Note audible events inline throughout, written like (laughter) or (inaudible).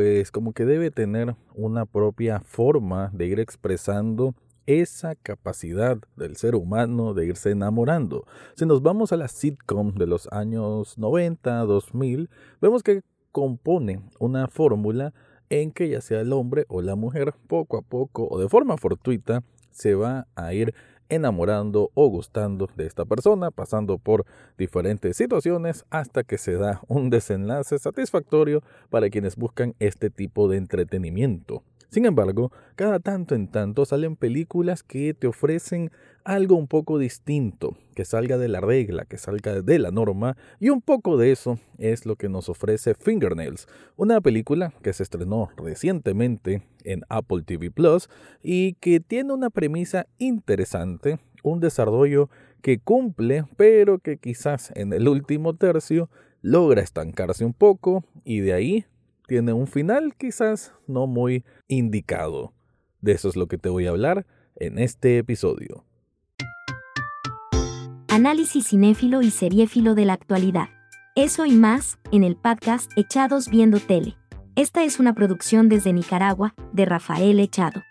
pues como que debe tener una propia forma de ir expresando esa capacidad del ser humano de irse enamorando. Si nos vamos a la sitcom de los años 90, 2000, vemos que compone una fórmula en que ya sea el hombre o la mujer poco a poco o de forma fortuita se va a ir enamorando o gustando de esta persona, pasando por diferentes situaciones hasta que se da un desenlace satisfactorio para quienes buscan este tipo de entretenimiento. Sin embargo, cada tanto en tanto salen películas que te ofrecen algo un poco distinto, que salga de la regla, que salga de la norma, y un poco de eso es lo que nos ofrece Fingernails, una película que se estrenó recientemente en Apple TV Plus y que tiene una premisa interesante, un desarrollo que cumple, pero que quizás en el último tercio logra estancarse un poco y de ahí tiene un final quizás no muy indicado. De eso es lo que te voy a hablar en este episodio. Análisis cinéfilo y seriéfilo de la actualidad. Eso y más, en el podcast Echados Viendo Tele. Esta es una producción desde Nicaragua, de Rafael Echado.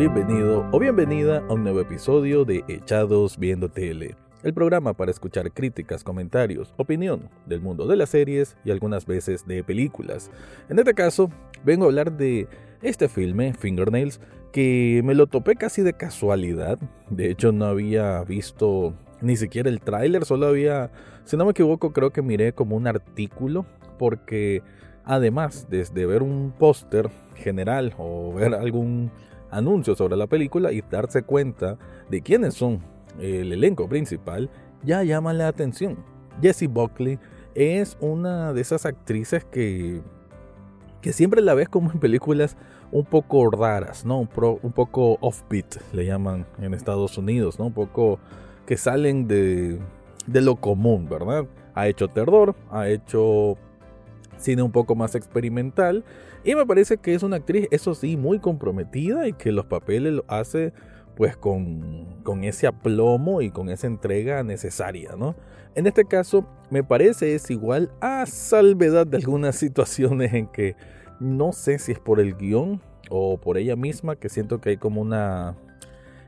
Bienvenido o bienvenida a un nuevo episodio de Echados Viendo Tele, el programa para escuchar críticas, comentarios, opinión del mundo de las series y algunas veces de películas. En este caso, vengo a hablar de este filme, Fingernails, que me lo topé casi de casualidad. De hecho, no había visto ni siquiera el tráiler, solo había, si no me equivoco, creo que miré como un artículo, porque además de ver un póster general o ver algún anuncios sobre la película y darse cuenta de quiénes son el elenco principal, ya llama la atención. Jessie Buckley es una de esas actrices que, que siempre la ves como en películas un poco raras, ¿no? Un, un poco offbeat, le llaman en Estados Unidos, ¿no? Un poco que salen de, de lo común, ¿verdad? Ha hecho terror, ha hecho cine un poco más experimental. Y me parece que es una actriz, eso sí, muy comprometida y que los papeles lo hace pues con, con ese aplomo y con esa entrega necesaria, ¿no? En este caso, me parece es igual a salvedad de algunas (laughs) situaciones en que no sé si es por el guion o por ella misma, que siento que hay como una,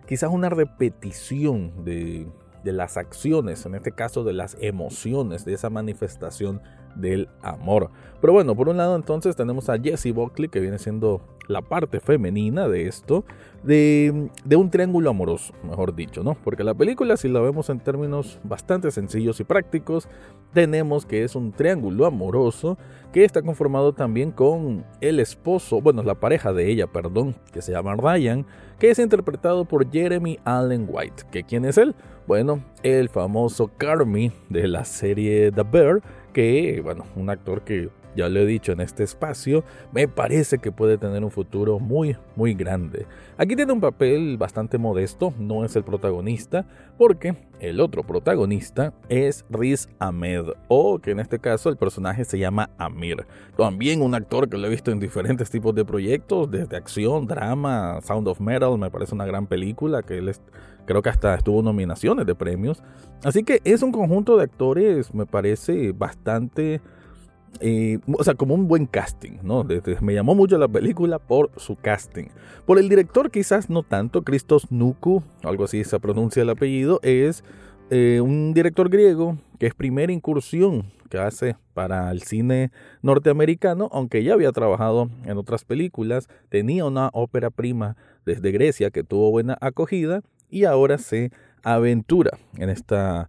quizás una repetición de, de las acciones, en este caso de las emociones, de esa manifestación del amor. Pero bueno, por un lado entonces tenemos a Jessie Buckley, que viene siendo la parte femenina de esto, de, de, un triángulo amoroso, mejor dicho, ¿no? Porque la película, si la vemos en términos bastante sencillos y prácticos, tenemos que es un triángulo amoroso que está conformado también con el esposo, bueno, la pareja de ella, perdón, que se llama Ryan, que es interpretado por Jeremy Allen White. ¿Que quién es él? Bueno, el famoso Carmi de la serie The Bear, que, bueno, un actor que ya lo he dicho en este espacio, me parece que puede tener un futuro muy, muy grande. Aquí tiene un papel bastante modesto, no es el protagonista, porque el otro protagonista es Riz Ahmed, o que en este caso el personaje se llama Amir. También un actor que lo he visto en diferentes tipos de proyectos, desde acción, drama, Sound of Metal, me parece una gran película que él creo que hasta estuvo nominaciones de premios. Así que es un conjunto de actores, me parece bastante o sea, como un buen casting, ¿no? Me llamó mucho la película por su casting. Por el director quizás no tanto, Christos Nuku, algo así se pronuncia el apellido, es eh, un director griego que es primera incursión que hace para el cine norteamericano, aunque ya había trabajado en otras películas, tenía una ópera prima desde Grecia que tuvo buena acogida y ahora se aventura en esta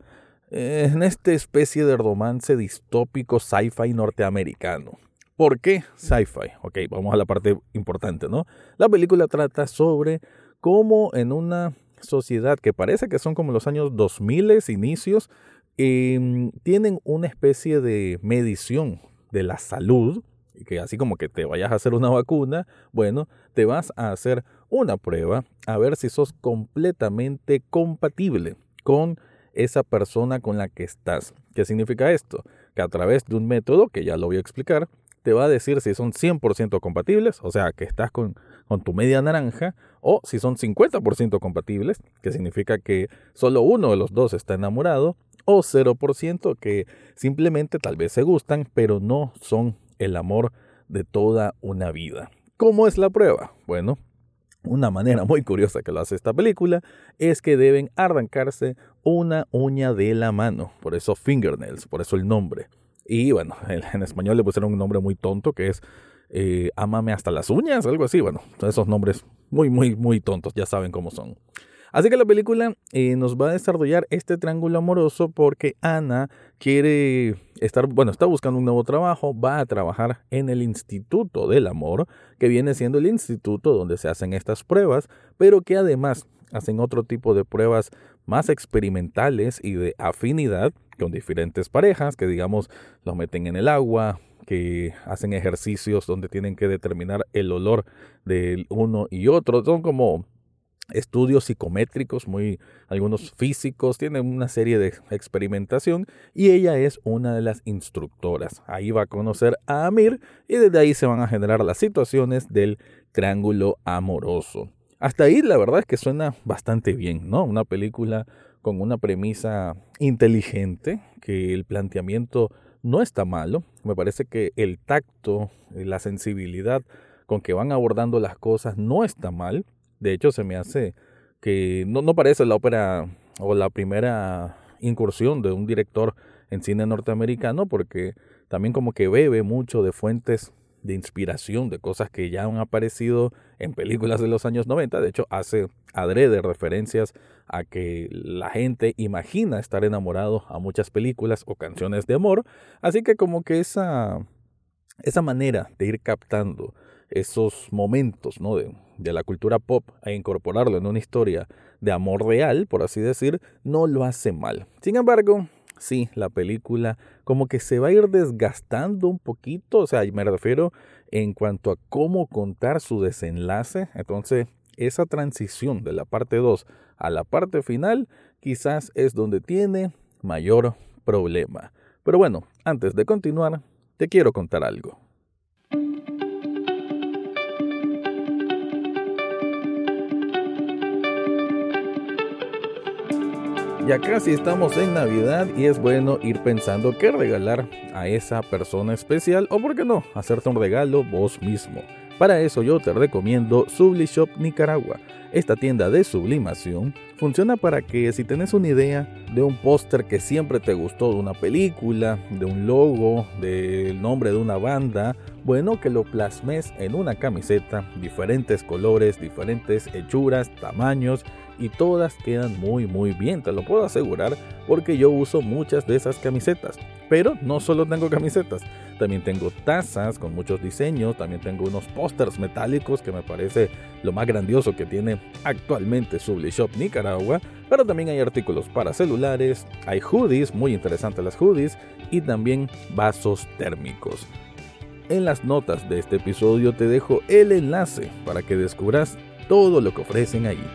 en esta especie de romance distópico sci-fi norteamericano. ¿Por qué sci-fi? Ok, vamos a la parte importante, ¿no? La película trata sobre cómo en una sociedad que parece que son como los años 2000 inicios, em, tienen una especie de medición de la salud, que así como que te vayas a hacer una vacuna, bueno, te vas a hacer una prueba a ver si sos completamente compatible con esa persona con la que estás. ¿Qué significa esto? Que a través de un método, que ya lo voy a explicar, te va a decir si son 100% compatibles, o sea, que estás con, con tu media naranja, o si son 50% compatibles, que significa que solo uno de los dos está enamorado, o 0% que simplemente tal vez se gustan, pero no son el amor de toda una vida. ¿Cómo es la prueba? Bueno, una manera muy curiosa que lo hace esta película es que deben arrancarse una uña de la mano, por eso fingernails, por eso el nombre. Y bueno, (laughs) en español le pusieron un nombre muy tonto que es eh, Amame hasta las uñas, algo así. Bueno, esos nombres muy, muy, muy tontos, ya saben cómo son. Así que la película eh, nos va a desarrollar este triángulo amoroso porque Ana quiere estar, bueno, está buscando un nuevo trabajo, va a trabajar en el Instituto del Amor, que viene siendo el instituto donde se hacen estas pruebas, pero que además hacen otro tipo de pruebas más experimentales y de afinidad con diferentes parejas que digamos los meten en el agua, que hacen ejercicios donde tienen que determinar el olor del uno y otro. Son como estudios psicométricos, muy algunos físicos, tienen una serie de experimentación y ella es una de las instructoras. Ahí va a conocer a Amir y desde ahí se van a generar las situaciones del triángulo amoroso. Hasta ahí la verdad es que suena bastante bien, ¿no? Una película con una premisa inteligente, que el planteamiento no está malo. Me parece que el tacto, la sensibilidad con que van abordando las cosas no está mal. De hecho, se me hace que no, parece la ópera o la primera incursión de un director en cine norteamericano porque también como que bebe mucho de fuentes de inspiración, de cosas que ya han aparecido en películas de los años 90. De hecho, hace adrede referencias a que la gente imagina estar enamorado a muchas películas o canciones de amor. Así que como que esa, esa manera de ir captando esos momentos ¿no? de, la cultura pop e incorporarlo en una historia de amor real, por así decir, no lo hace mal. Sin embargo, sí, la película como que se va a ir desgastando un poquito, o sea, me refiero en cuanto a cómo contar su desenlace, entonces esa transición de la parte 2 a la parte final quizás es donde tiene mayor problema. Pero bueno, antes de continuar, te quiero contar algo. Ya casi estamos en Navidad y es bueno ir pensando qué regalar a esa persona especial o por qué no, hacerte un regalo vos mismo. Para eso yo te recomiendo Sublishop Nicaragua. Esta tienda de sublimación funciona para que si tenés una idea de un póster que siempre te gustó de una película, de un logo, del nombre de una banda, bueno que lo plasmes en una camiseta, diferentes colores, diferentes hechuras, tamaños y todas quedan muy muy bien, te lo puedo asegurar porque yo uso muchas de esas camisetas. Pero no solo tengo camisetas, también tengo tazas con muchos diseños, también tengo unos pósters metálicos que me parece lo más grandioso que tiene actualmente Sublishop Nicaragua, pero también hay artículos para celulares, hay hoodies, muy interesantes las hoodies, y también vasos térmicos. En las notas de este episodio te dejo el enlace para que descubras todo lo que ofrecen allí.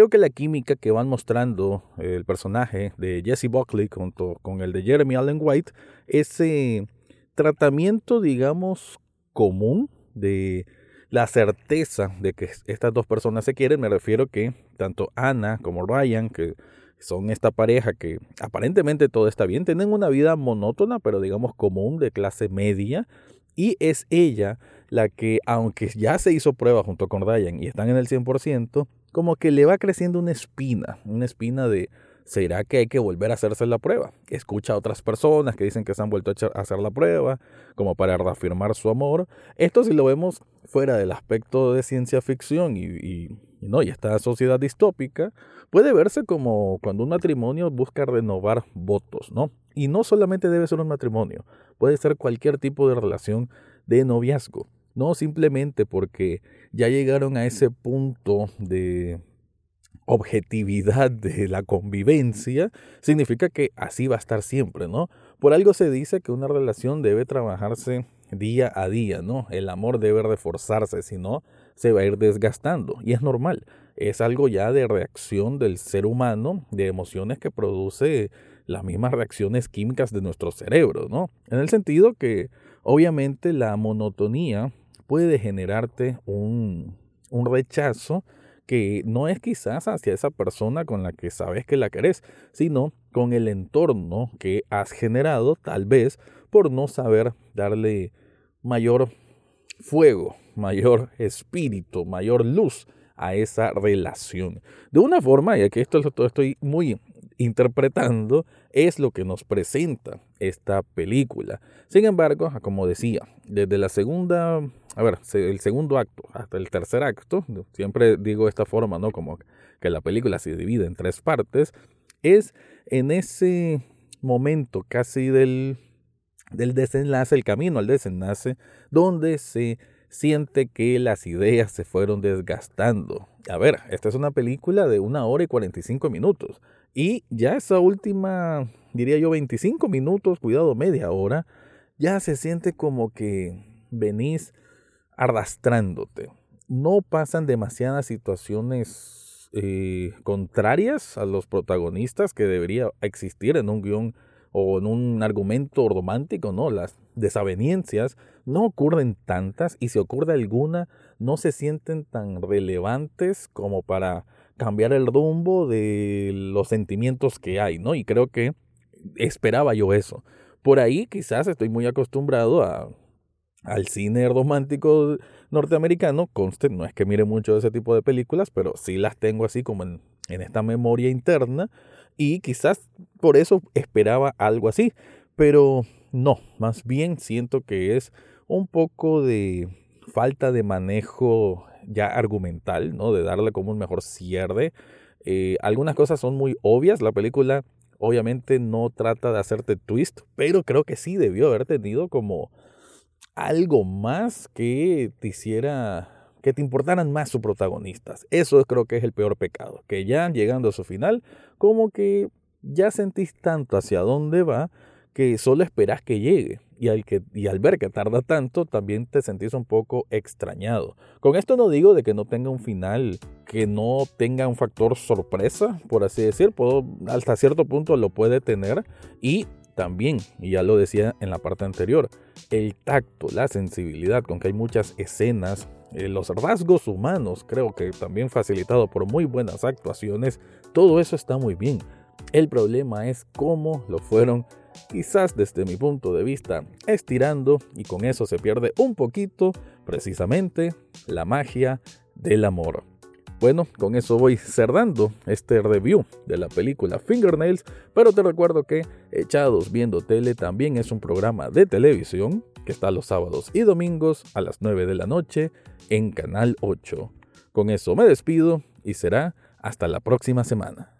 Creo que la química que van mostrando el personaje de Jesse Buckley con, con el de Jeremy Allen White, ese tratamiento, digamos, común de la certeza de que estas dos personas se quieren, me refiero que tanto Anna como Ryan, que son esta pareja que aparentemente todo está bien, tienen una vida monótona, pero digamos común, de clase media, y es ella la que, aunque ya se hizo prueba junto con Ryan y están en el 100%, como que le va creciendo una espina, una espina de, ¿será que hay que volver a hacerse la prueba? Escucha a otras personas que dicen que se han vuelto a hacer la prueba, como para reafirmar su amor. Esto si lo vemos fuera del aspecto de ciencia ficción y, no, y esta sociedad distópica, puede verse como cuando un matrimonio busca renovar votos, ¿no? Y no solamente debe ser un matrimonio, puede ser cualquier tipo de relación de noviazgo. No simplemente porque ya llegaron a ese punto de objetividad de la convivencia, significa que así va a estar siempre, ¿no? Por algo se dice que una relación debe trabajarse día a día, ¿no? El amor debe reforzarse, si no, se va a ir desgastando. Y es normal, es algo ya de reacción del ser humano, de emociones que produce las mismas reacciones químicas de nuestro cerebro, ¿no? En el sentido que obviamente la monotonía puede generarte un, un rechazo que no es quizás hacia esa persona con la que sabes que la querés, sino con el entorno que has generado, tal vez por no saber darle mayor fuego, mayor espíritu, mayor luz a esa relación. De una forma, y aquí esto lo estoy muy interpretando, es lo que nos presenta esta película. Sin embargo, como decía, desde la segunda, a ver, el segundo acto hasta el tercer acto, siempre digo esta forma, ¿no? Como que la película se divide en tres partes, es en ese momento casi del, del desenlace, el camino al desenlace, donde se siente que las ideas se fueron desgastando. A ver, esta es una película de una hora y 45 minutos. Y ya esa última, diría yo, 25 minutos, cuidado, media hora, ya se siente como que venís arrastrándote. No pasan demasiadas situaciones eh, contrarias a los protagonistas que debería existir en un guion o en un argumento romántico, ¿no? Las desavenencias no ocurren tantas y si ocurre alguna, no se sienten tan relevantes como para cambiar el rumbo de los sentimientos que hay, ¿no? Y creo que esperaba yo eso. Por ahí quizás estoy muy acostumbrado a, al cine romántico norteamericano. Conste, no es que mire mucho de ese tipo de películas, pero sí las tengo así como en, en esta memoria interna. Y quizás por eso esperaba algo así. Pero no, más bien siento que es un poco de falta de manejo ya argumental, ¿no? De darle como un mejor cierre. Eh, algunas cosas son muy obvias. La película obviamente no trata de hacerte twist, pero creo que sí debió haber tenido como algo más que te hiciera, que te importaran más sus protagonistas. Eso creo que es el peor pecado, que ya llegando a su final, como que ya sentís tanto hacia dónde va que solo esperas que llegue. Y al, ver que tarda tanto, también te sentís un poco extrañado. Con esto no digo de que no tenga un final, que no tenga un factor sorpresa, por así decir. Puedo, hasta cierto punto lo puede tener. Y también, ya lo decía en la parte anterior, el tacto, la sensibilidad con que hay muchas escenas, eh, los rasgos humanos, creo que también facilitado por muy buenas actuaciones, todo eso está muy bien. El problema es cómo lo fueron quizás desde mi punto de vista estirando y con eso se pierde un poquito precisamente la magia del amor. Bueno, con eso voy cerrando este review de la película Fingernails, pero te recuerdo que Echados Viendo Tele también es un programa de televisión que está los sábados y domingos a las 9 de la noche en Canal 8. Con eso me despido y será hasta la próxima semana.